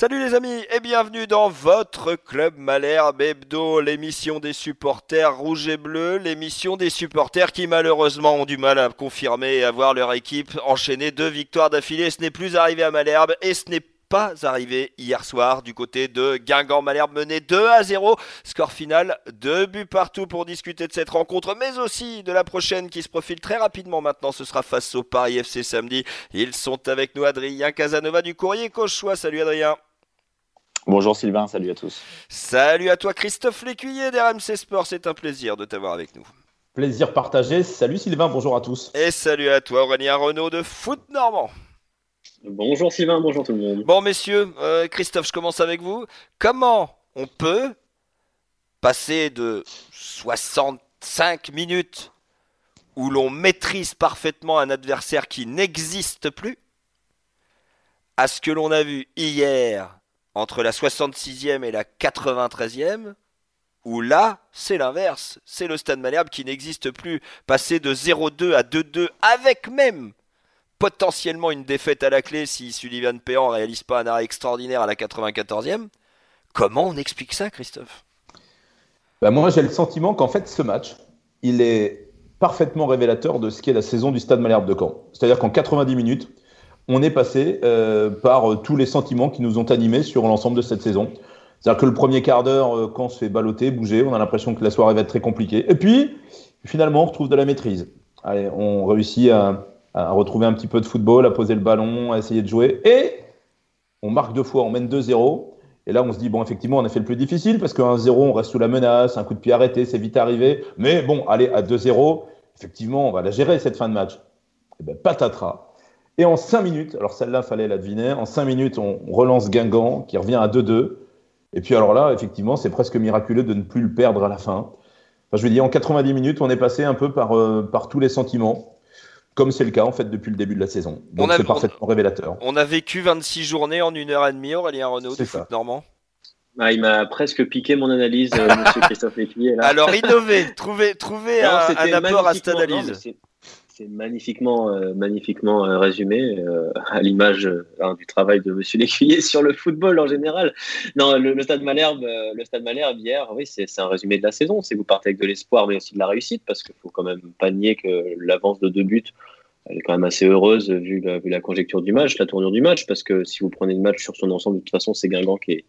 Salut les amis et bienvenue dans votre club Malherbe Hebdo, l'émission des supporters rouges et bleus, l'émission des supporters qui malheureusement ont du mal à confirmer et à voir leur équipe enchaîner deux victoires d'affilée. Ce n'est plus arrivé à Malherbe et ce n'est pas arrivé hier soir du côté de Guingamp. Malherbe mené 2 à 0. Score final, 2 buts partout pour discuter de cette rencontre, mais aussi de la prochaine qui se profile très rapidement maintenant. Ce sera face au Paris FC samedi. Ils sont avec nous, Adrien Casanova du Courrier Cauchois. Salut Adrien. Bonjour Sylvain, salut à tous. Salut à toi Christophe Lécuyer d'RMC Sport, c'est un plaisir de t'avoir avec nous. Plaisir partagé. Salut Sylvain, bonjour à tous. Et salut à toi Aurélien Renault de Foot Normand. Bonjour Sylvain, bonjour tout le monde. Bon messieurs, euh, Christophe, je commence avec vous. Comment on peut passer de 65 minutes où l'on maîtrise parfaitement un adversaire qui n'existe plus à ce que l'on a vu hier entre la 66e et la 93e où là, c'est l'inverse. C'est le Stade Malherbe qui n'existe plus. Passer de 0-2 à 2-2 avec même potentiellement une défaite à la clé si Sullivan Péan réalise pas un arrêt extraordinaire à la 94e. Comment on explique ça, Christophe? Bah Moi, j'ai le sentiment qu'en fait, ce match, il est parfaitement révélateur de ce qu'est la saison du Stade Malherbe de Caen. C'est-à-dire qu'en 90 minutes, on est passé euh, par tous les sentiments qui nous ont animés sur l'ensemble de cette saison. C'est-à-dire que le premier quart d'heure, euh, quand on se fait balloter, bouger, on a l'impression que la soirée va être très compliquée. Et puis, finalement, on retrouve de la maîtrise. On réussit à, retrouver un petit peu de football, à poser le ballon, à essayer de jouer. Et on marque deux fois, on mène 2-0. Et là, on se dit, bon, effectivement, on a fait le plus difficile parce qu'un 0, on reste sous la menace, un coup de pied arrêté, c'est vite arrivé. Mais bon, allez, à 2-0, effectivement, on va la gérer cette fin de match. Et ben, patatras. Et en 5 minutes, alors celle-là, fallait la deviner, en 5 minutes, on relance Guingamp qui revient à 2-2. Et puis alors là, effectivement, c'est presque miraculeux de ne plus le perdre à la fin. Enfin, je veux dire, en 90 minutes, on est passé un peu par, euh, par tous les sentiments comme c'est le cas en fait depuis le début de la saison. Donc c'est parfaitement révélateur. On a vécu 26 journées en une heure et demie, Aurélien Renault du foot normand? Ah, il m'a presque piqué mon analyse, euh, Monsieur Christophe Lécuyer. Alors innover, trouver, trouver un, apport à cette analyse. C'est magnifiquement, euh, magnifiquement euh, résumé à l'image hein, du travail de Monsieur Lécuyer sur le football en général. Non, le, Stade Malherbe, le Stade Malherbe hier, oui, c'est un résumé de la saison. C'est vous partez avec de l'espoir, mais aussi de la réussite, parce qu'il faut quand même pas nier que l'avance de deux buts elle est quand même assez heureuse vu la, conjecture du match, la tournure du match, parce que si vous prenez le match sur son ensemble, de toute façon, c'est Guingamp qui, est,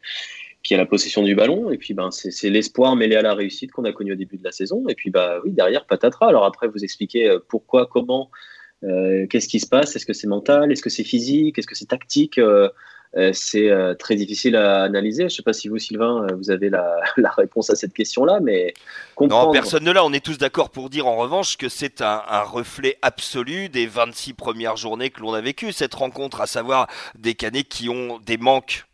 qui a la possession du ballon. Et puis, ben, c'est l'espoir mêlé à la réussite qu'on a connu au début de la saison. Et puis, bah, oui, derrière, patatras. Alors après, vous expliquez euh, pourquoi, comment, euh, qu'est-ce qui se passe? Est-ce que c'est mental? Est-ce que c'est physique? Est-ce que c'est tactique? Euh, c'est euh, très difficile à analyser. Je ne sais pas si vous, Sylvain, vous avez la, réponse à cette question-là, mais Non, personne ne l'a. On est tous d'accord pour dire en revanche que c'est un, un, reflet absolu des 26 premières journées que l'on a vécues. Cette rencontre, à savoir des canets qui ont des manques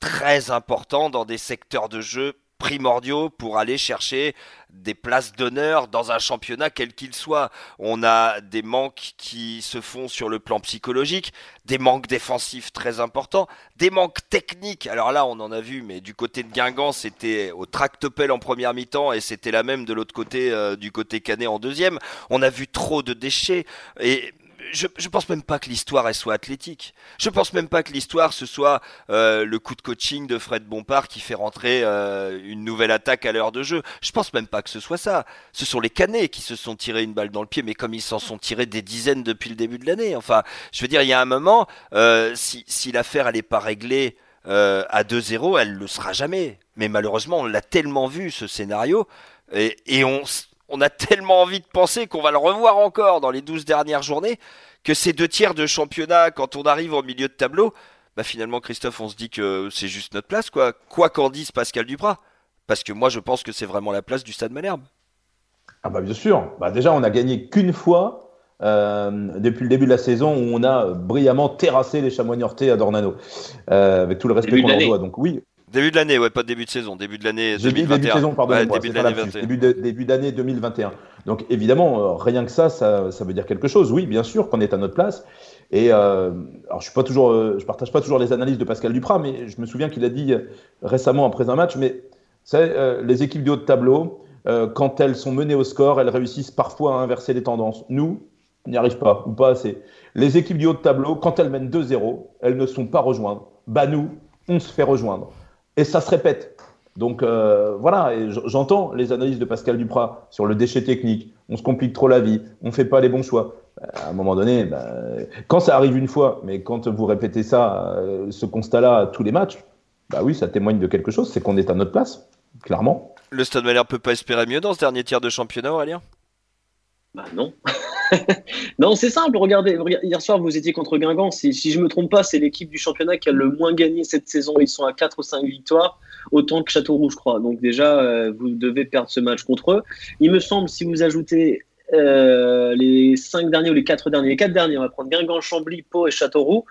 très importants dans des secteurs de jeu primordiaux pour aller chercher des places d'honneur dans un championnat quel qu'il soit. On a des manques qui se font sur le plan psychologique, des manques défensifs très importants, des manques techniques. Alors là, on en a vu, mais du côté de Guingamp, c'était au tractopelle en première mi-temps et c'était la même de l'autre côté, euh, du côté Canet en deuxième. On a vu trop de déchets et je, je pense même pas que l'histoire elle soit athlétique. Je pense même pas que l'histoire ce soit euh, le coup de coaching de Fred Bompard qui fait rentrer euh, une nouvelle attaque à l'heure de jeu. Je pense même pas que ce soit ça. Ce sont les Canets qui se sont tirés une balle dans le pied, mais comme ils s'en sont tirés des dizaines depuis le début de l'année. Enfin, je veux dire, il y a un moment, euh, si, si l'affaire elle est pas réglée à 2-0, elle le sera jamais. Mais malheureusement, on l'a tellement vu ce scénario et, et on on a tellement envie de penser qu'on va le revoir encore dans les 12 dernières journées que ces deux tiers de championnat, quand on arrive au milieu de tableau, bah finalement, Christophe, on se dit que c'est juste notre place, quoi. Quoi qu'en dise Pascal Duprat. Parce que moi, je pense que c'est vraiment la place du Stade Malherbe. Ah bah bien sûr. Bah déjà, on a gagné qu'une fois euh, depuis le début de la saison où on a brillamment terrassé les chamois à Dornano. Euh, avec tout le respect qu'on leur doit. Donc oui, Début de l'année, ouais, pas début de saison, début de l'année 2021. Début de saison, pardon, début, de début, d'année 2021. Donc évidemment, euh, rien que ça, ça, ça, veut dire quelque chose. Oui, bien sûr qu'on est à notre place. Et euh, alors je suis pas toujours, euh, je partage pas toujours les analyses de Pascal Duprat, mais je me souviens qu'il a dit récemment après un match, mais c'est les équipes du haut de tableau, quand elles sont menées au score, elles réussissent parfois à inverser les tendances. Nous, on n'y arrive pas ou pas assez. Les équipes du haut de tableau, quand elles mènent 2-0, elles ne sont pas rejointes. Bah nous, on se fait rejoindre. Et ça se répète. Donc euh, voilà, j'entends les analyses de Pascal Duprat sur le déchet technique. On se complique trop la vie, on ne fait pas les bons choix. Euh, à un moment donné, bah, quand ça arrive une fois, mais quand vous répétez ça, euh, ce constat-là à tous les matchs, bah oui, ça témoigne de quelque chose, c'est qu'on est à notre place, clairement. Le Stade Malherbe peut pas espérer mieux dans ce dernier tiers de championnat, Aurélien? Bah non. non, c'est simple. Regardez, hier soir, vous étiez contre Guingamp. Si, je me trompe pas, c'est l'équipe du championnat qui a le moins gagné cette saison. Ils sont à 4 ou 5 victoires, autant que Châteauroux, je crois. Donc déjà, euh, vous devez perdre ce match contre eux. Il me semble, si vous ajoutez euh, les cinq derniers ou les quatre derniers, les quatre derniers, on va prendre Guingamp, Chambly, Pau et Châteauroux.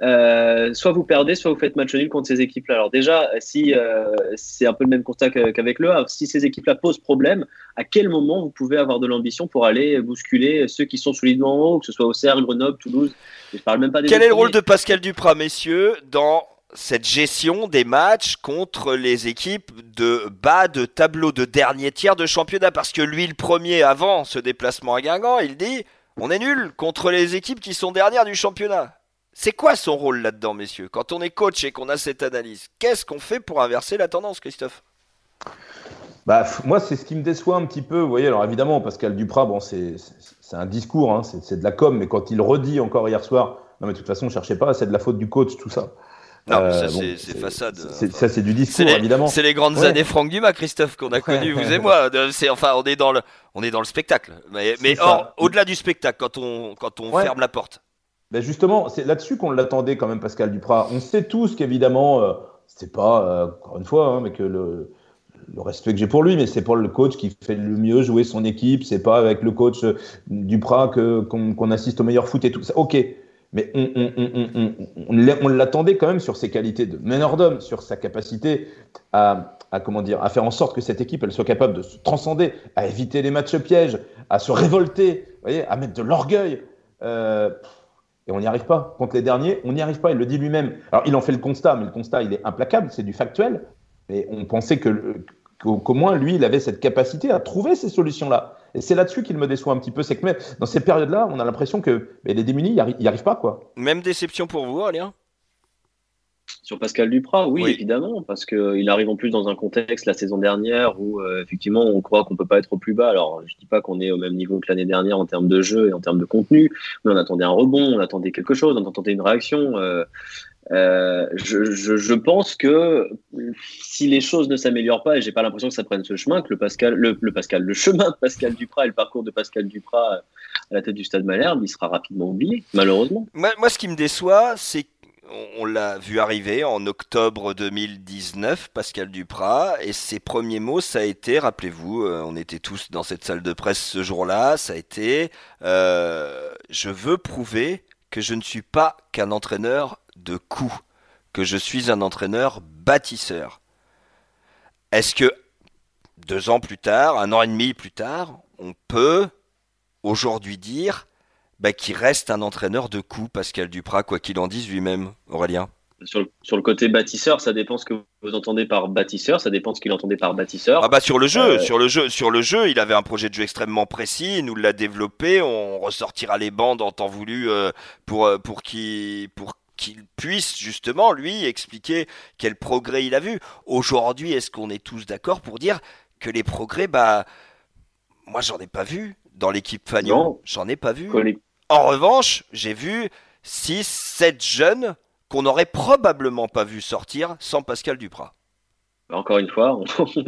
Euh, soit vous perdez, soit vous faites match nul contre ces équipes-là. Alors déjà, si euh, c'est un peu le même constat qu'avec le Havre, si ces équipes-là posent problème, à quel moment vous pouvez avoir de l'ambition pour aller bousculer ceux qui sont solidement en haut, que ce soit Auxerre, Grenoble, Toulouse? Je parle même pas des Quel est le rôle de Pascal Duprat, messieurs, dans cette gestion des matchs contre les équipes de bas de tableau de dernier tiers de championnat. Parce que lui, le premier, avant ce déplacement à Guingamp, il dit on est nul contre les équipes qui sont dernières du championnat. C'est quoi son rôle là-dedans, messieurs? Quand on est coach et qu'on a cette analyse, qu'est-ce qu'on fait pour inverser la tendance, Christophe? Bah, moi, c'est ce qui me déçoit un petit peu. Vous voyez, alors évidemment, Pascal Duprat, bon, c'est un discours, hein, c'est de la com, mais quand il redit encore hier soir, non, mais de toute façon, ne cherchez pas, c'est de la faute du coach, tout ça. Non, euh, ça c'est façade. ça c'est du discours évidemment. C'est les grandes années Franck Dumas, Christophe, qu'on a connu vous et moi. C'est enfin on est dans le on est dans le spectacle. Mais, mais au-delà du spectacle, quand on quand on ferme la porte. Ben justement, c'est là-dessus qu'on l'attendait quand même, Pascal Duprat. On sait tous qu'évidemment, euh, c'est pas euh, encore une fois, hein, mais que le le respect que j'ai pour lui, mais c'est pour le coach qui fait le mieux jouer son équipe. C'est pas avec le coach Duprat qu'on assiste au meilleur foot et tout ça. Ok, mais on, l'attendait quand même sur ses qualités de meneur d'homme, sur sa capacité à, comment dire, à faire en sorte que cette équipe elle soit capable de se transcender, à éviter les matchs pièges, à se révolter, voyez, à mettre de l'orgueil. Euh, et on n'y arrive pas. Contre les derniers, on n'y arrive pas. Il le dit lui-même. Alors, il en fait le constat, mais le constat, il est implacable, c'est du factuel. Mais on pensait que, qu'au moins, lui, il avait cette capacité à trouver ces solutions-là. Et c'est là-dessus qu'il me déçoit un petit peu. C'est que même dans ces périodes-là, on a l'impression que les démunis, n'y arrivent pas. quoi. Même déception pour vous, Alien sur Pascal Duprat, oui, évidemment, parce qu'il arrive en plus dans un contexte la saison dernière où euh, effectivement on croit qu'on peut pas être au plus bas. Alors je dis pas qu'on est au même niveau que l'année dernière en termes de jeu et en termes de contenu, mais on attendait un rebond, on attendait quelque chose, on attendait une réaction. Euh, euh, je, pense que si les choses ne s'améliorent pas, et j'ai pas l'impression que ça prenne ce chemin, que le Pascal, le, Pascal, le chemin de Pascal Duprat et le parcours de Pascal Duprat à la tête du Stade Malherbe, il sera rapidement oublié, malheureusement. Moi, ce qui me déçoit, c'est on l'a vu arriver en octobre 2019, Pascal Duprat, et ses premiers mots, ça a été, rappelez-vous, euh, on était tous dans cette salle de presse ce jour-là, ça a été, euh, je veux prouver que je ne suis pas qu'un entraîneur de coups, que je suis un entraîneur bâtisseur. Est-ce que deux ans plus tard, un an et demi plus tard, on peut aujourd'hui dire bah, qu'il reste un entraîneur de coups, Pascal Duprat, quoi qu'il en dise lui-même, Aurélien? Sur le, côté bâtisseur, ça dépend ce que vous entendez par bâtisseur, ça dépend ce qu'il entendait par bâtisseur. Ah bah sur le jeu, euh, sur le jeu, sur le jeu, il avait un projet de jeu extrêmement précis, il nous l'a développé, on ressortira les bandes en temps voulu euh, pour euh, pour qui pour qu'il puisse justement lui expliquer quel progrès il a vu. Aujourd'hui, est-ce qu'on est tous d'accord pour dire que les progrès, bah, moi j'en ai pas vu dans l'équipe Fagnon, j'en ai pas vu. En revanche, j'ai vu 6, 7 jeunes qu'on n'aurait probablement pas vu sortir sans Pascal Duprat. Encore une fois,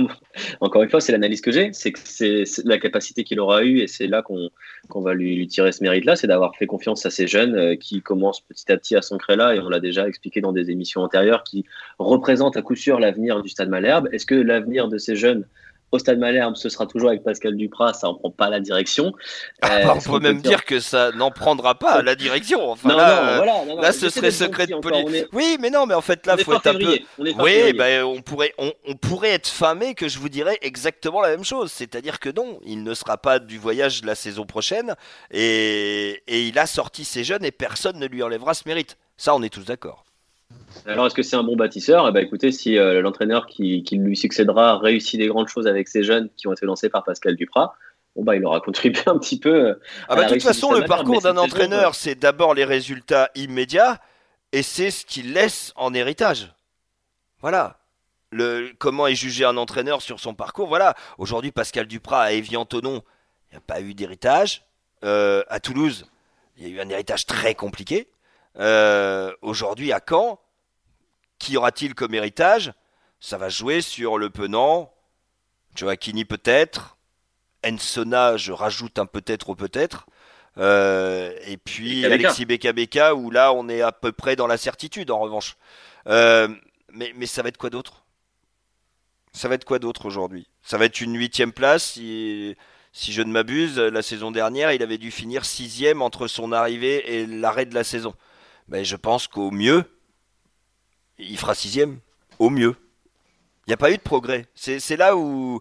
encore une fois, c'est l'analyse que j'ai, c'est que c'est la capacité qu'il aura eue et c'est là qu'on va lui, tirer ce mérite-là, c'est d'avoir fait confiance à ces jeunes euh, qui commencent petit à petit à s'ancrer là et on l'a déjà expliqué dans des émissions antérieures, qui représentent à coup sûr l'avenir du Stade Malherbe. Est-ce que l'avenir de ces jeunes au Stade Malherbe, ce sera toujours avec Pascal Duprat, ça en prend pas la direction. Ah, bah, on peut même dire... que ça n'en prendra pas la direction. Enfin, non, là, non, voilà, là, ce serait secret de police. Oui, mais non, mais en fait, là, il faut être un peu. Oui, ben, on pourrait, on, on, pourrait être famé que je vous dirais exactement la même chose. C'est-à-dire que non, il ne sera pas du voyage de la saison prochaine et, et il a sorti ses jeunes et personne ne lui enlèvera ce mérite. Ça, on est tous d'accord. Alors, est-ce que c'est un bon bâtisseur? Eh ben, Écoutez, si euh, l'entraîneur qui, lui succédera réussit des grandes choses avec ces jeunes qui ont été lancés par Pascal Duprat, bon, bah, il aura contribué un petit peu. Euh, ah bah, de toute façon, le parcours d'un entraîneur, c'est d'abord les résultats immédiats et c'est ce qu'il laisse en héritage. Voilà. Le, comment est jugé un entraîneur sur son parcours? Voilà. Aujourd'hui, Pascal Duprat à Evian-Tonon, il n'y a pas eu d'héritage. Euh, à Toulouse, il y a eu un héritage très compliqué. Aujourd'hui, à Caen, qui aura-t-il comme héritage? Ça va jouer sur le Penant, Joaquini peut-être, Ensona, je rajoute un peut-être au peut-être. Euh, et puis Alexis Beka Beka, où là on est à peu près dans la certitude en revanche. Euh, mais, mais ça va être quoi d'autre? Ça va être quoi d'autre aujourd'hui? Ça va être une huitième place. Si, si je ne m'abuse, la saison dernière, il avait dû finir sixième entre son arrivée et l'arrêt de la saison. Mais je pense qu'au mieux, il fera sixième. Au mieux. Il n'y a pas eu de progrès. C'est là où,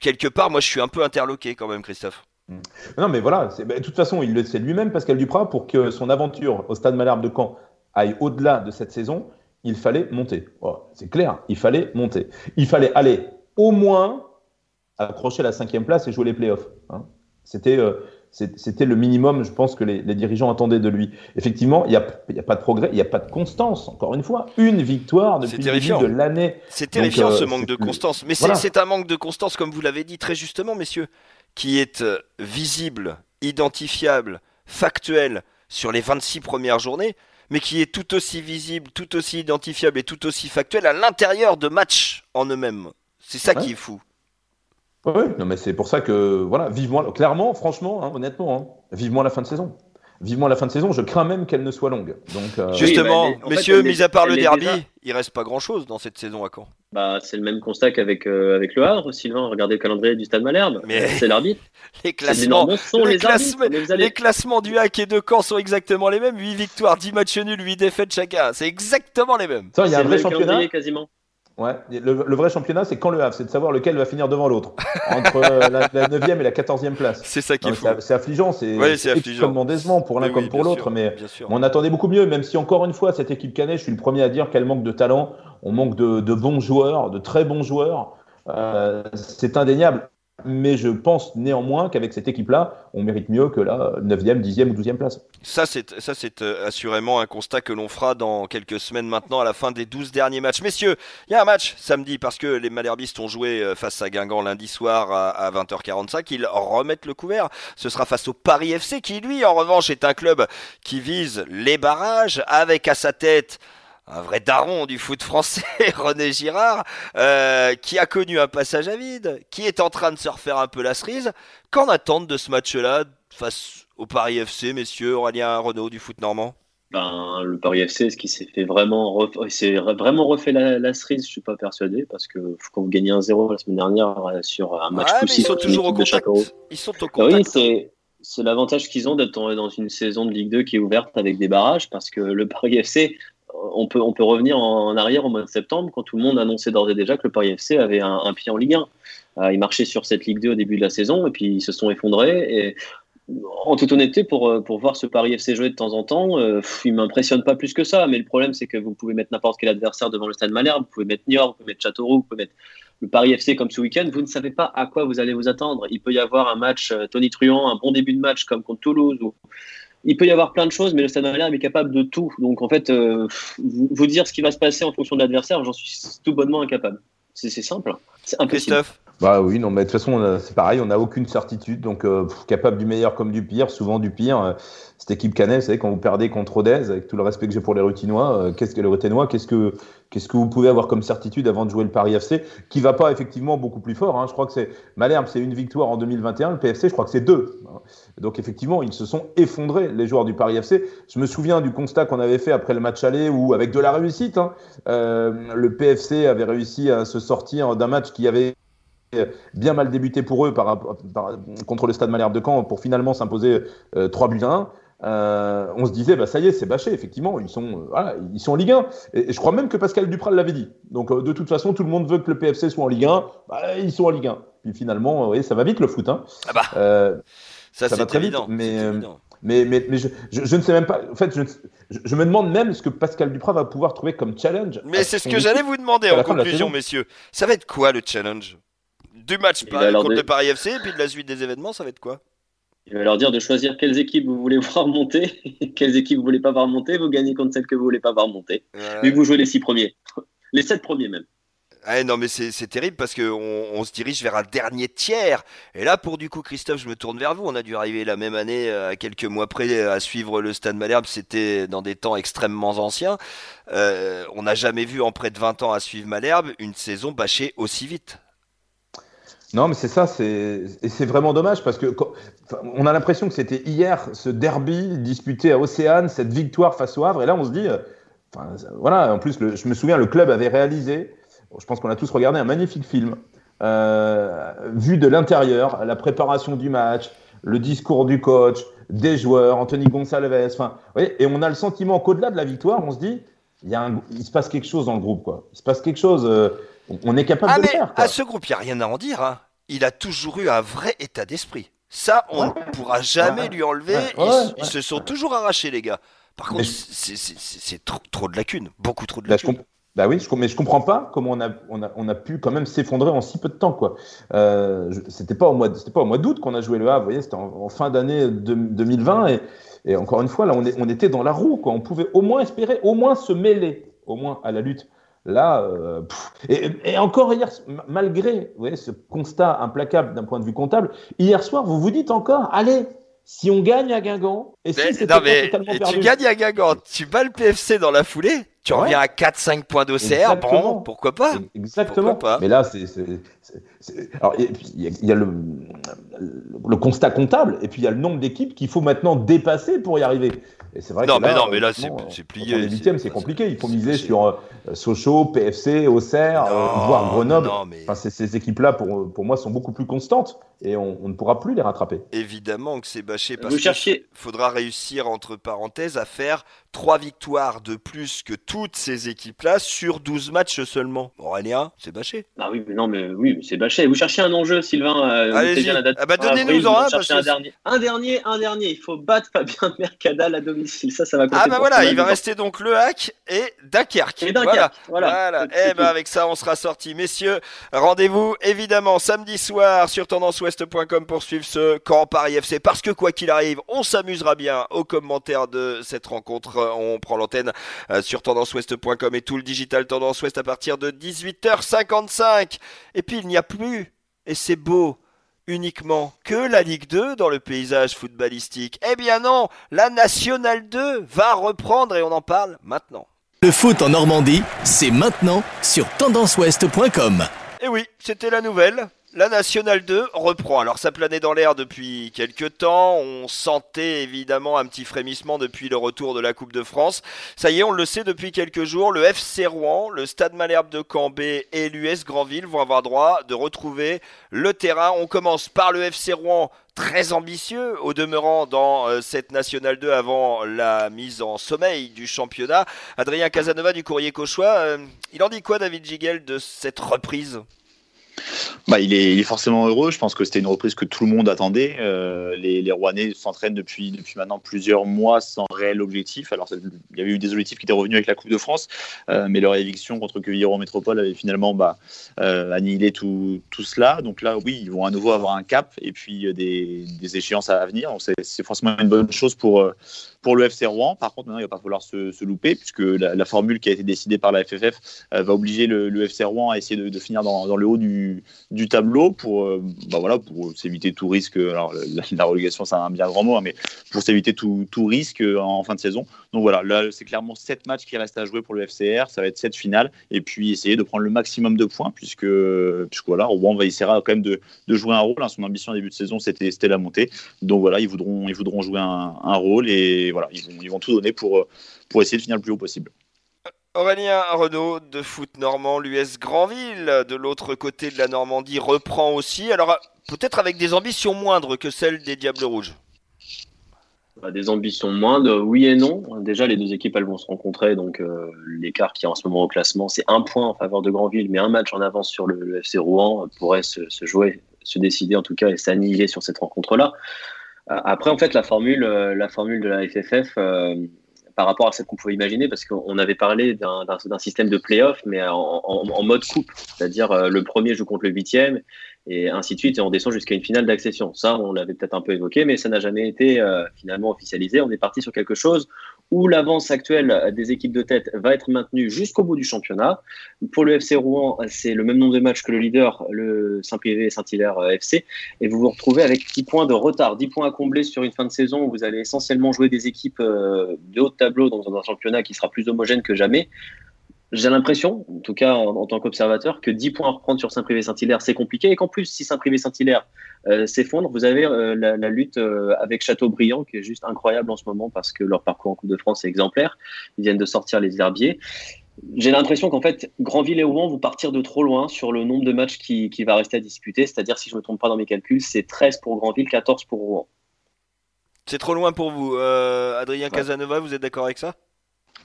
quelque part, moi, je suis un peu interloqué quand même, Christophe. Mmh. Non, mais voilà, bah, de toute façon, il le sait lui-même, Pascal Duprat, pour que son aventure au Stade Malherbe de Caen aille au-delà de cette saison, il fallait monter. Oh, c'est clair, il fallait monter. Il fallait aller au moins accrocher la cinquième place et jouer les playoffs. Hein. C'était euh, c'était le minimum, je pense, que les, dirigeants attendaient de lui. Effectivement, il n'y a, a, pas de progrès, il n'y a pas de constance, encore une fois. Une victoire depuis le début de l'année. C'est terrifiant euh, ce manque de constance. Mais c'est un manque de constance, comme vous l'avez dit très justement, messieurs, qui est euh, visible, identifiable, factuel sur les 26 premières journées, mais qui est tout aussi visible, tout aussi identifiable et tout aussi factuel à l'intérieur de matchs en eux-mêmes. C'est ça qui est fou. Oui, non, mais c'est pour ça que, voilà, vivement, clairement, franchement, hein, honnêtement, hein, vivement la fin de saison. Vivement la fin de saison, je crains même qu'elle ne soit longue. Donc, euh, Justement, messieurs, mis à part le derby, il reste pas grand-chose dans cette saison à Caen. Bah, c'est le même constat qu'avec euh, avec le Havre, Sylvain. Regardez le calendrier du Stade Malherbe. Mais c'est l'arbitre. les classements, les, classements, les, classements du HAC et de Caen sont exactement les mêmes. 8 victoires, 10 matchs nuls, 8 défaites chacun. C'est exactement les mêmes. Il y a un vrai championnat. quasiment. Ouais, le, vrai championnat, c'est quand le Havre, c'est de savoir lequel va finir devant l'autre, entre euh, la, 9e et la 14e place. C'est ça qui est fou. C'est affligeant, c'est extrêmement décevant pour l'un comme pour l'autre, mais on attendait beaucoup mieux, même si encore une fois, cette équipe Canet, je suis le premier à dire qu'elle manque de talent, on manque de, bons joueurs, de très bons joueurs. Euh, c'est indéniable mais je pense néanmoins qu'avec cette équipe-là, on mérite mieux que la 9e, 10e ou 12e place. Ça, c'est, euh, assurément un constat que l'on fera dans quelques semaines maintenant à la fin des 12 derniers matchs. Messieurs, il y a un match samedi parce que les Malherbistes ont joué euh, face à Guingamp lundi soir à, 20h45. Ils remettent le couvert. Ce sera face au Paris FC qui, lui, en revanche, est un club qui vise les barrages avec à sa tête un vrai daron du foot français, René Girard, euh, qui a connu un passage à vide, qui est en train de se refaire un peu la cerise. Qu'en attendent de ce match-là face au Paris FC, messieurs, Aurélien Renault du foot normand? Ben, le Paris FC, ce qui s'est fait vraiment, c'est vraiment refait la, cerise, je suis pas persuadé, parce que quand vous gagnez un 0 la semaine dernière euh, sur un match ils sont toujours au contact. Ils sont au contact. Oui, c'est c'est l'avantage qu'ils ont d'être dans une saison de Ligue 2 qui est ouverte avec des barrages, parce que le Paris FC, on peut, on peut revenir en, arrière au mois de septembre quand tout le monde annonçait d'ores et déjà que le Paris FC avait un, pied en Ligue 1. Euh, ils marchaient sur cette Ligue 2 au début de la saison et puis ils se sont effondrés. Et en toute honnêteté, pour, pour voir ce Paris FC jouer de temps en temps, euh, il m'impressionne pas plus que ça. Mais le problème, c'est que vous pouvez mettre n'importe quel adversaire devant le Stade Malherbe, vous pouvez mettre Niort, vous pouvez mettre Châteauroux, vous pouvez mettre le Paris FC comme ce week-end. Vous ne savez pas à quoi vous allez vous attendre. Il peut y avoir un match euh, Tony Truant, un bon début de match comme contre Toulouse ou il peut y avoir plein de choses, mais le Stade Malherbe est capable de tout. Donc en fait, euh, vous, dire ce qui va se passer en fonction de l'adversaire, j'en suis tout bonnement incapable. C'est simple, c'est impossible. Christophe? Bah oui, non, mais de toute façon, c'est pareil, on n'a aucune certitude, donc euh, capable du meilleur comme du pire, souvent du pire. Euh, cette équipe Canet, vous savez, quand vous perdez contre Rodez, avec tout le respect que j'ai pour les Rutinois, euh, qu'est-ce que les Rutinois, qu'est-ce que qu'est-ce que vous pouvez avoir comme certitude avant de jouer le Paris FC, qui va pas effectivement beaucoup plus fort. Hein. Je crois que c'est Malherbe, c'est une victoire en 2021, le PFC, je crois que c'est deux. Donc effectivement, ils se sont effondrés les joueurs du Paris FC. Je me souviens du constat qu'on avait fait après le match aller, où avec de la réussite, hein, le PFC avait réussi à se sortir d'un match qui avait bien mal débuté pour eux par, contre le Stade Malherbe de Caen pour finalement s'imposer 3 euh, buts à 1. Euh, on se disait, bah, ça y est, c'est bâché, effectivement, ils sont, euh, ils sont en Ligue 1. Et, je crois même que Pascal Dupral l'avait dit. Donc, de toute façon, tout le monde veut que le PFC soit en Ligue 1. Bah, ils sont en Ligue 1. Puis finalement, voyez, ça va vite le foot. Hein. Ah bah, ça, ça va très vite. Mais, mais, mais, mais je, je, ne sais même pas. En fait, je, je, me demande même ce que Pascal Duprat va pouvoir trouver comme challenge. Mais c'est ce que j'allais vous demander en conclusion, messieurs. Ça va être quoi le challenge? Du match contre le Paris FC et puis de la suite des événements, ça va être quoi? Il va leur dire de choisir quelles équipes vous voulez voir monter, quelles équipes vous voulez pas voir monter, vous gagnez contre celles que vous voulez pas voir monter, vu que vous jouez les six premiers. les sept premiers même. Ah non mais c'est terrible parce qu'on on se dirige vers un dernier tiers. Et là pour du coup Christophe je me tourne vers vous. On a dû arriver la même année à euh, quelques mois près à suivre le Stade Malherbe. C'était dans des temps extrêmement anciens. Euh, on n'a jamais vu en près de 20 ans à suivre Malherbe une saison bâchée aussi vite. Non, mais c'est ça, et c'est vraiment dommage parce que on a l'impression que c'était hier ce derby disputé à Océane, cette victoire face au Havre, et là on se dit, euh, voilà, en plus je me souviens, le club avait réalisé je pense qu'on a tous regardé un magnifique film, euh, vu de l'intérieur, la préparation du match, le discours du coach, des joueurs, Anthony Gonçalves, enfin, et on a le sentiment qu'au-delà de la victoire, on se dit, il, y a il se passe quelque chose dans le groupe, quoi. Il se passe quelque chose, euh, on est capable ah, de le faire. À ce groupe, il n'y a rien à en dire. Hein. Il a toujours eu un vrai état d'esprit. Ça, on ne pourra jamais lui enlever. ils, se sont toujours arrachés, les gars. Par contre, c'est trop, trop, de lacunes, beaucoup trop de lacunes. Bah oui, je, mais je comprends pas comment on a, on a, on a pu quand même s'effondrer en si peu de temps. quoi. Euh, c'était pas au mois, c'était pas au mois d'août qu'on a joué le Havre, vous voyez, c'était en, fin d'année 2020 et, et, encore une fois là, on, est, on était dans la roue. Quoi. On pouvait au moins espérer, au moins se mêler, au moins à la lutte. Là, euh, et, et, encore hier, malgré vous voyez, ce constat implacable d'un point de vue comptable, hier soir, vous vous dites encore, allez, si on gagne à Guingamp, et si non, mais, tu gagnes à Guingamp, tu bats le PFC dans la foulée, tu reviens à 4-5 points d'OCR, bon, pourquoi pas? Exactement. Mais là, c'est. Alors, il y, a, le, le, constat comptable, et puis il y a le nombre d'équipes qu'il faut maintenant dépasser pour y arriver. Et c'est vrai non, que là, mais non, mais là, c'est plié. Les huitièmes, c'est compliqué. Il faut miser sur euh, Sochaux, PFC, Auxerre, euh, voire Grenoble. enfin, ces équipes-là, pour, pour moi, sont beaucoup plus constantes et on, on, ne pourra plus les rattraper. Évidemment que c'est bâché parce qu'il faudra réussir, entre parenthèses, à faire trois victoires de plus que toutes ces équipes-là sur 12 matchs seulement. Aurélien, c'est bâché. Ah oui, mais non, mais oui, c'est bâché. Vous cherchez un enjeu, Sylvain euh, Allez-y. Ah bah donnez-nous en un. un, dernier. un dernier, un dernier. Il faut battre Fabien Mercadal à domicile. Ça, ça va compter. Ah bah voilà, il va rester donc Le Hack et Dunkerque. Et Dunkerque, voilà. voilà. Et eh ben avec ça, on sera sorti. Messieurs, rendez-vous évidemment samedi soir sur tendanceouest.com pour suivre ce camp Paris FC. Parce que quoi qu'il arrive, on s'amusera bien aux commentaires de cette rencontre on prend l'antenne euh, sur tendanceouest.com et tout le digital Tendance Ouest à partir de 18h55. Et puis il n'y a plus, et c'est beau, uniquement que la Ligue 2 dans le paysage footballistique. Eh bien non, la Nationale 2 va reprendre et on en parle maintenant. Le foot en Normandie, c'est maintenant sur tendanceouest.com. Et oui, c'était la nouvelle. La Nationale 2 reprend. Alors ça planait dans l'air depuis quelques temps. On sentait évidemment un petit frémissement depuis le retour de la Coupe de France. Ça y est, on le sait depuis quelques jours. Le FC Rouen, le Stade Malherbe de Cambé et l'US Grandville vont avoir droit de retrouver le terrain. On commence par le FC Rouen très ambitieux au demeurant dans euh, cette Nationale 2 avant la mise en sommeil du championnat. Adrien Casanova du Courrier Cauchois, euh, il en dit quoi David Giguel de cette reprise? Bah, il, est, forcément heureux. Je pense que c'était une reprise que tout le monde attendait. Euh, les, Rouennais s'entraînent depuis, maintenant plusieurs mois sans réel objectif. Alors, il y avait eu des objectifs qui étaient revenus avec la Coupe de France, euh, mais leur éviction contre Quevillero Métropole avait finalement bah, euh, annihilé tout, cela. Donc là, oui, ils vont à nouveau avoir un cap et puis des, échéances à venir. C'est forcément une bonne chose pour pour le FC Rouen, par contre, maintenant, il va pas falloir se, louper, puisque la, formule qui a été décidée par la FFF va obliger le, FC Rouen à essayer de, finir dans, le haut du, tableau pour, euh, bah voilà, pour s'éviter tout risque. Alors, la, relégation, c'est un bien grand mot, hein, mais pour s'éviter tout, risque en, fin de saison. Donc voilà, là, c'est clairement 7 matchs qui restent à jouer pour le FCR. Ça va être 7 finales. Et puis, essayer de prendre le maximum de points, puisque, puisque voilà, Rouen va essayer quand même de, jouer un rôle. Hein. Son ambition en début de saison, c'était la montée. Donc voilà, ils voudront, ils voudront jouer un, un rôle. Et voilà, ils vont, tout donner pour, euh, pour essayer de finir le plus haut possible. Aurélien Renault de foot normand, l'US Grandville, de l'autre côté de la Normandie, reprend aussi. Alors, peut-être avec des ambitions moindres que celles des Diables Rouges. Bah, des ambitions moindres, oui et non. Déjà, les deux équipes, elles vont se rencontrer. Donc, euh, l'écart qui est en ce moment au classement, c'est un point en faveur de Grandville, mais un match en avance sur le, FC Rouen pourrait se, jouer, se décider en tout cas et s'annihiler sur cette rencontre-là. Euh, après, en fait, la formule, euh, la formule de la FFF, par rapport à ce qu'on pouvait imaginer, parce qu'on avait parlé d'un système de play-off, mais en, mode coupe, c'est-à-dire le premier joue contre le huitième, et ainsi de suite, et on descend jusqu'à une finale d'accession. Ça, on l'avait peut-être un peu évoqué, mais ça n'a jamais été finalement officialisé. On est parti sur quelque chose où l'avance actuelle des équipes de tête va être maintenue jusqu'au bout du championnat. Pour le FC Rouen, c'est le même nombre de matchs que le leader, le Saint-Privé Saint-Hilaire FC, et vous vous retrouvez avec 10 points de retard, 10 points à combler sur une fin de saison où vous allez essentiellement jouer des équipes de haut de tableau dans un championnat qui sera plus homogène que jamais. J'ai l'impression, en tout cas en, tant qu'observateur, que 10 points à reprendre sur Saint-Privé-Saint-Hilaire, c'est compliqué. Et qu'en plus, si Saint-Privé-Saint-Hilaire euh, s'effondre, vous avez euh, la, lutte euh, avec Châteaubriand, qui est juste incroyable en ce moment parce que leur parcours en Coupe de France est exemplaire. Ils viennent de sortir les herbiers. J'ai l'impression qu'en fait, Grandville et Rouen vont partir de trop loin sur le nombre de matchs qui, qui va rester à disputer. C'est-à-dire, si je ne me trompe pas dans mes calculs, c'est 13 pour Grandville, 14 pour Rouen. C'est trop loin pour vous. Adrien Casanova, vous êtes d'accord avec ça?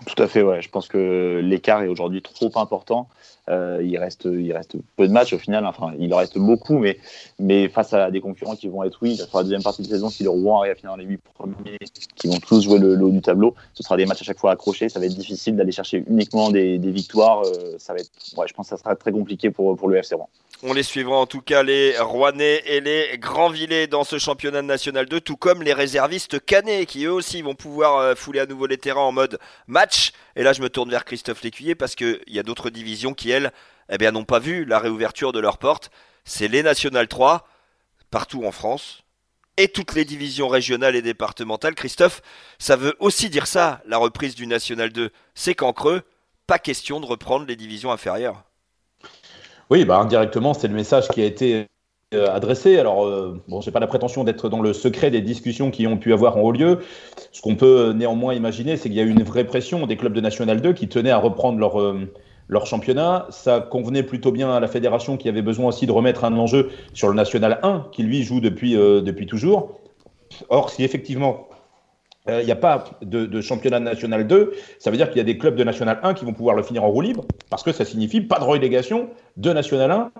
Tout à fait, ouais. Je pense que l'écart est aujourd'hui trop important. Euh, il, reste, il reste peu de matchs au final. Enfin, il en reste beaucoup, mais, mais face à des concurrents qui vont être, oui, sur la deuxième partie de saison, si le Rouen arrive à finir dans les huit premiers, qui vont tous jouer le, haut du tableau, ce sera des matchs à chaque fois accrochés. Ça va être difficile d'aller chercher uniquement des, victoires. Euh, ça va être, ouais, je pense que ça sera très compliqué pour, pour le FC Rouen. On les suivra en tout cas les Rouennais et les Grandvillers dans ce championnat national 2, tout comme les réservistes Canet qui eux aussi vont pouvoir euh, fouler à nouveau les terrains en mode match. Et là je me tourne vers Christophe Lécuyer parce qu'il y a d'autres divisions qui elles eh bien, n'ont pas vu la réouverture de leurs portes. C'est les National 3 partout en France et toutes les divisions régionales et départementales. Christophe, ça veut aussi dire ça, la reprise du National 2. C'est qu'en creux, pas question de reprendre les divisions inférieures. Oui, bah, indirectement, c'est le message qui a été adressé. Alors, euh, bon, j'ai pas la prétention d'être dans le secret des discussions qui ont pu avoir en haut lieu. Ce qu'on peut néanmoins imaginer, c'est qu'il y a eu une vraie pression des clubs de National 2 qui tenaient à reprendre leur, euh, leur championnat. Ça convenait plutôt bien à la fédération qui avait besoin aussi de remettre un enjeu sur le National 1, qui lui joue depuis, depuis toujours. Or, si effectivement il n'y a pas de, de, championnat national 2, ça veut dire qu'il y a des clubs de national 1 qui vont pouvoir le finir en roue libre, parce que ça signifie pas de relégation de national 1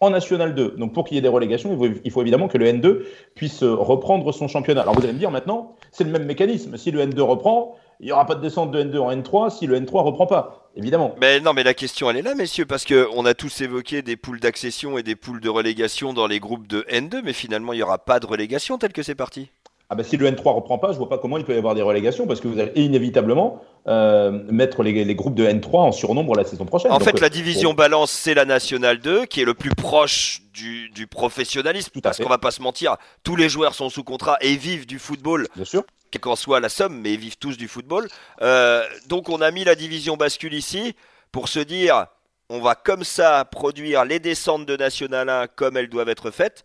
en national 2. Donc pour qu'il y ait des relégations, il faut, évidemment que le N2 puisse reprendre son championnat. Alors vous allez me dire maintenant, c'est le même mécanisme. Si le N2 reprend, il n'y aura pas de descente de N2 en N3 si le N3 reprend pas, évidemment. Mais non, mais la question elle est là, messieurs, parce qu'on a tous évoqué des poules d'accession et des poules de relégation dans les groupes de N2, mais finalement il n'y aura pas de relégation tel que c'est parti. Ah ben si le N3 reprend pas, je vois pas comment il peut y avoir des relégations parce que vous allez inévitablement euh, mettre les, groupes de N3 en surnombre la saison prochaine. En fait, la division balance, c'est la Nationale 2 qui est le plus proche du, professionnalisme. parce qu'on va pas se mentir, tous les joueurs sont sous contrat et vivent du football. Bien sûr. Quelle qu'en soit la somme, mais ils vivent tous du football. Euh, donc on a mis la division bascule ici pour se dire, on va comme ça produire les descentes de National 1 comme elles doivent être faites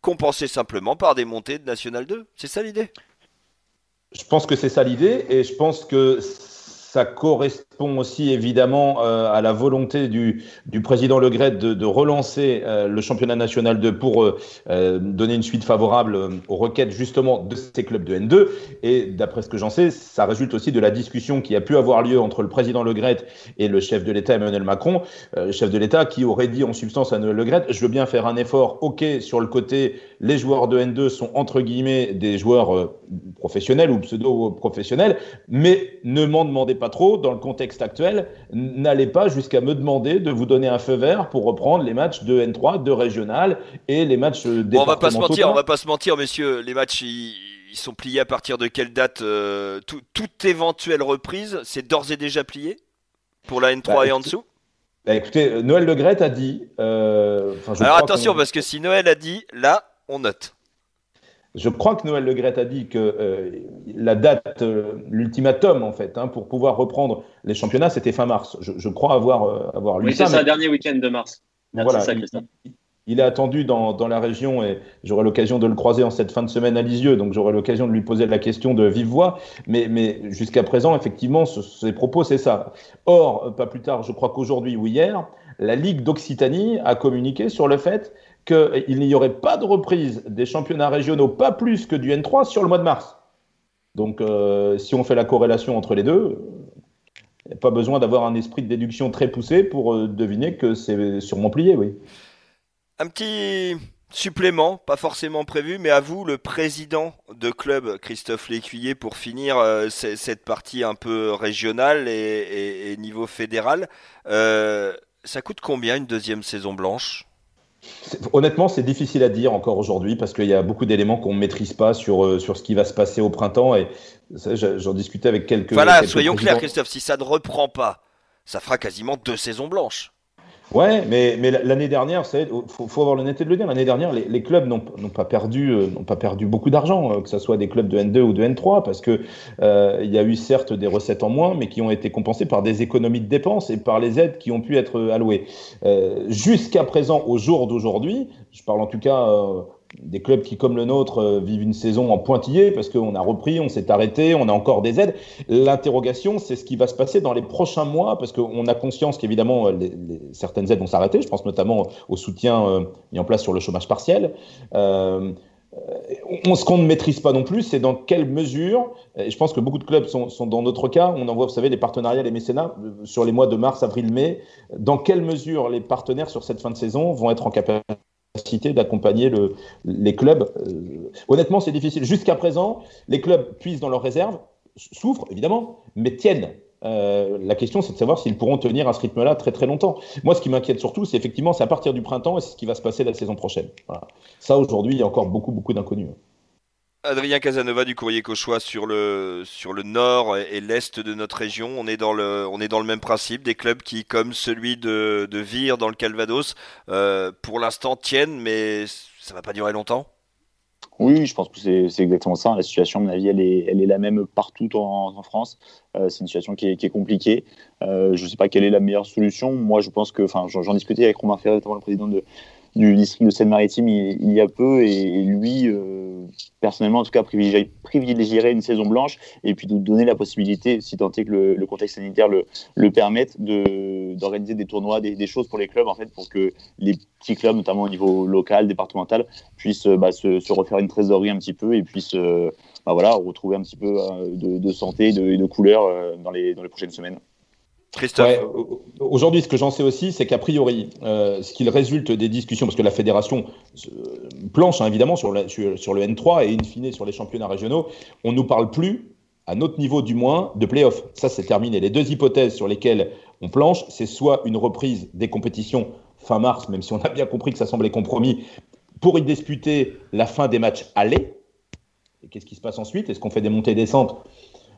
compenser simplement par des montées de National 2. C'est ça l'idée? Je pense que c'est ça l'idée et je pense que ça correspond aussi évidemment euh, à la volonté du, président Le Gret de, relancer euh, le championnat national 2 pour euh, donner une suite favorable aux requêtes justement de ces clubs de N2. Et d'après ce que j'en sais, ça résulte aussi de la discussion qui a pu avoir lieu entre le président Le Gret et le chef de l'État Emmanuel Macron, chef de l'État qui aurait dit en substance à Emmanuel Le Gret, je veux bien faire un effort, ok, sur le côté, les joueurs de N2 sont entre guillemets des joueurs professionnels ou pseudo-professionnels, mais ne m'en demandez pas trop dans le contexte actuel, n'allez pas jusqu'à me demander de vous donner un feu vert pour reprendre les matchs de N3, de régional et les matchs bon, on va pas se mentir, on va pas se mentir, messieurs. Les matchs, ils, sont pliés à partir de quelle date euh, Toute éventuelle reprise, c'est d'ores et déjà plié pour la N3 bah, et en dessous? bah, Écoutez, Noël Le Gret a dit. Euh, Alors attention, parce que si Noël a dit, là, on note. Je crois que Noël Le Gret a dit que euh, la date, euh, l'ultimatum en fait, hein, pour pouvoir reprendre les championnats, c'était fin mars. Je, crois avoir, euh, avoir lu oui, ça. Oui, c'est ça, dernier week-end de mars. voilà, il, est attendu dans, dans la région et j'aurai l'occasion de le croiser en cette fin de semaine à Lisieux, donc j'aurai l'occasion de lui poser la question de vive voix. Mais, mais jusqu'à présent, effectivement, ses propos, c'est ça. Or, pas plus tard, je crois qu'aujourd'hui ou hier, la Ligue d'Occitanie a communiqué sur le fait qu'il n'y aurait pas de reprise des championnats régionaux, pas plus que du N3 sur le mois de mars. Donc, euh, si on fait la corrélation entre les deux, il n'y a pas besoin d'avoir un esprit de déduction très poussé pour euh, deviner que c'est sûrement plié, oui. Un petit supplément, pas forcément prévu, mais à vous, le président de club, Christophe Lécuyer, pour finir euh, cette partie un peu régionale et, niveau fédéral. ça coûte combien une deuxième saison blanche? Honnêtement, c'est difficile à dire encore aujourd'hui parce qu'il y a beaucoup d'éléments qu'on ne maîtrise pas sur, euh, sur ce qui va se passer au printemtemps. Et j'en discutais avec quelques. Voilà, soyons clairs, Christophe, si ça ne reprend pas, ça fera quasiment deux saisons blanches. Ouais, mais, mais l'année dernière, il faut, faut, avoir l'honnêteté de le dire, l'année dernière, les, les clubs n'ont pas, perdu, euh, pas perdu beaucoup d'argent, euh, que ce soit des clubs de N2 ou de N3, parce que euh, y a eu certes des recettes en moins, mais qui ont été compensées par des économies de dépenses et par les aides qui ont pu être allouées. Euh, Jusqu'à présent, au jour d'aujourd'hui, je parle en tout cas des clubs qui, comme le nôtre, euh, vivent une saison en pointillé parce qu'on a repris, on s'est arrêté, on a encore des aides. L'interrogation, c'est ce qui va se passer dans les prochains mois parce qu'on a conscience qu'évidemment, certaines aides vont s'arrêter. Je pense notamment au soutien euh, mis en place sur le chômage partiel. Euh, ce qu'on ne maîtrise pas non plus, c'est dans quelle mesure, et je pense que beaucoup de clubs sont, sont, dans notre cas, on envoie, vous savez, les partenariats, les mécénats sur les mois de mars, avril, mai, dans quelle mesure les partenaires sur cette fin de saison vont être en capacité d'accompagner les clubs. Euh, honnêtement, c'est difficile. Jusqu'à présent, les clubs puissent dans leurs réserves, souffrent évidemment, mais tiennent. Euh, la question, c'est de savoir s'ils pourront tenir à ce rythme-là très très longtemps. Moi, ce qui m'inquiète surtout, c'est effectivement, c'est à partir du printemps et c'est ce qui va se passer la saison prochaine. Ça, aujourd'hui, il y a encore beaucoup beaucoup d'inconnus. Adrien Casanova du Courrier Cauchois sur le, sur le nord et l'est de notre région. On est, dans le, on est dans le même principe. Des clubs qui, comme celui de, de Vire dans le Calvados, euh, pour l'instant tiennent, mais ça va pas durer longtemps? Oui, je pense que c'est exactement ça. La situation, à mon avis, elle est, elle est la même partout en, France. Euh, c'est une situation qui est, compliquée. Euh, je ne sais pas quelle est la meilleure solution. Moi, je pense que, enfin, j'en discutais avec Romain notamment le président de, du district de Seine-Maritime il, y a peu et, lui, euh, personnellement en tout cas, privilégierait une saison blanche et puis de donner la possibilité, si tant est que le, contexte sanitaire le, permette, d'organiser des tournois, des, choses pour les clubs en fait, pour que les petits clubs, notamment au niveau local, départemental, puissent bah, se, refaire une trésorerie un petit peu et puissent euh, bah, voilà, retrouver un petit peu euh, de, santé et de, de couleur dans les, dans les prochaines semaines. Christophe Aujourd'hui, ce que j'en sais aussi, c'est qu'a priori, euh, ce qu'il résulte des discussions, parce que la fédération euh, planche hein, évidemment sur, le N3 et in fine sur les championnats régionaux, on ne nous parle plus, à notre niveau du moins, de play-off. Ça, c'est terminé. Les deux hypothèses sur lesquelles on planche, c'est soit une reprise des compétitions fin mars, même si on a bien compris que ça semblait compromis, pour y disputer la fin des matchs aller. Et qu'est-ce qui se passe ensuite? Est-ce qu'on fait des montées-descentes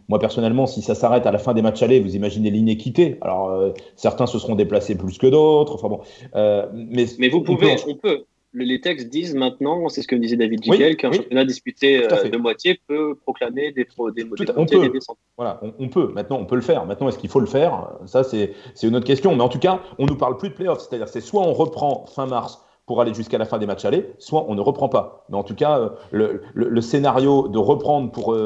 moi, personnellement, si ça s'arrête à la fin des matchs allés, vous imaginez l'inéquité. Alors, euh, certains se seront déplacés plus que d'autres. Enfin bon. Euh, mais, mais vous pouvez, on peut. Les textes disent maintenant, c'est ce que disait David Jiquel, qu'un championnat disputé euh, de moitié peut proclamer des, pro, des, des on peut. Voilà, on, peut. Maintenant, on peut le faire. Maintenant, est-ce qu'il faut le faire? Ça, c'est une autre question. Mais en tout cas, on nous parle plus de playoffs. C'est-à-dire, c'est soit on reprend fin mars pour aller jusqu'à la fin des matchs allés, soit on ne reprend pas. Mais en tout cas, le, le, scénario de reprendre pour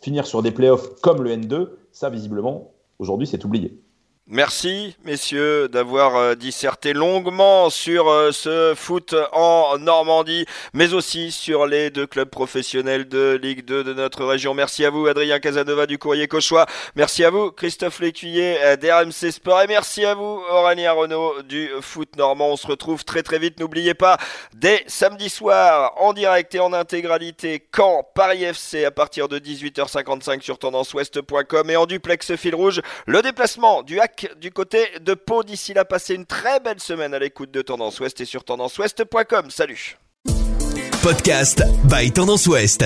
finir sur des playoffs comme le N2, ça visiblement, aujourd'hui, c'est oublié. Merci, messieurs, d'avoir euh, disserté longuement sur euh, ce foot en Normandie, mais aussi sur les deux clubs professionnels de Ligue 2 de notre région. Merci à vous, Adrien Casanova du Courrier Cauchois. Merci à vous, Christophe Lécuyer euh, d'RMC Sport. Et merci à vous, Aurélien Renault du foot normand. On se retrouve très très vite. N'oubliez pas, dès samedi soir, en direct et en intégralité, quand Paris FC à partir de 18h55 sur tendanceouest.com et en duplex fil rouge, le déplacement du hack du côté de Pau. D'ici là, passez une très belle semaine à l'écoute de Tendance Ouest et sur tendanceouest.com. Salut Podcast by Tendance Ouest.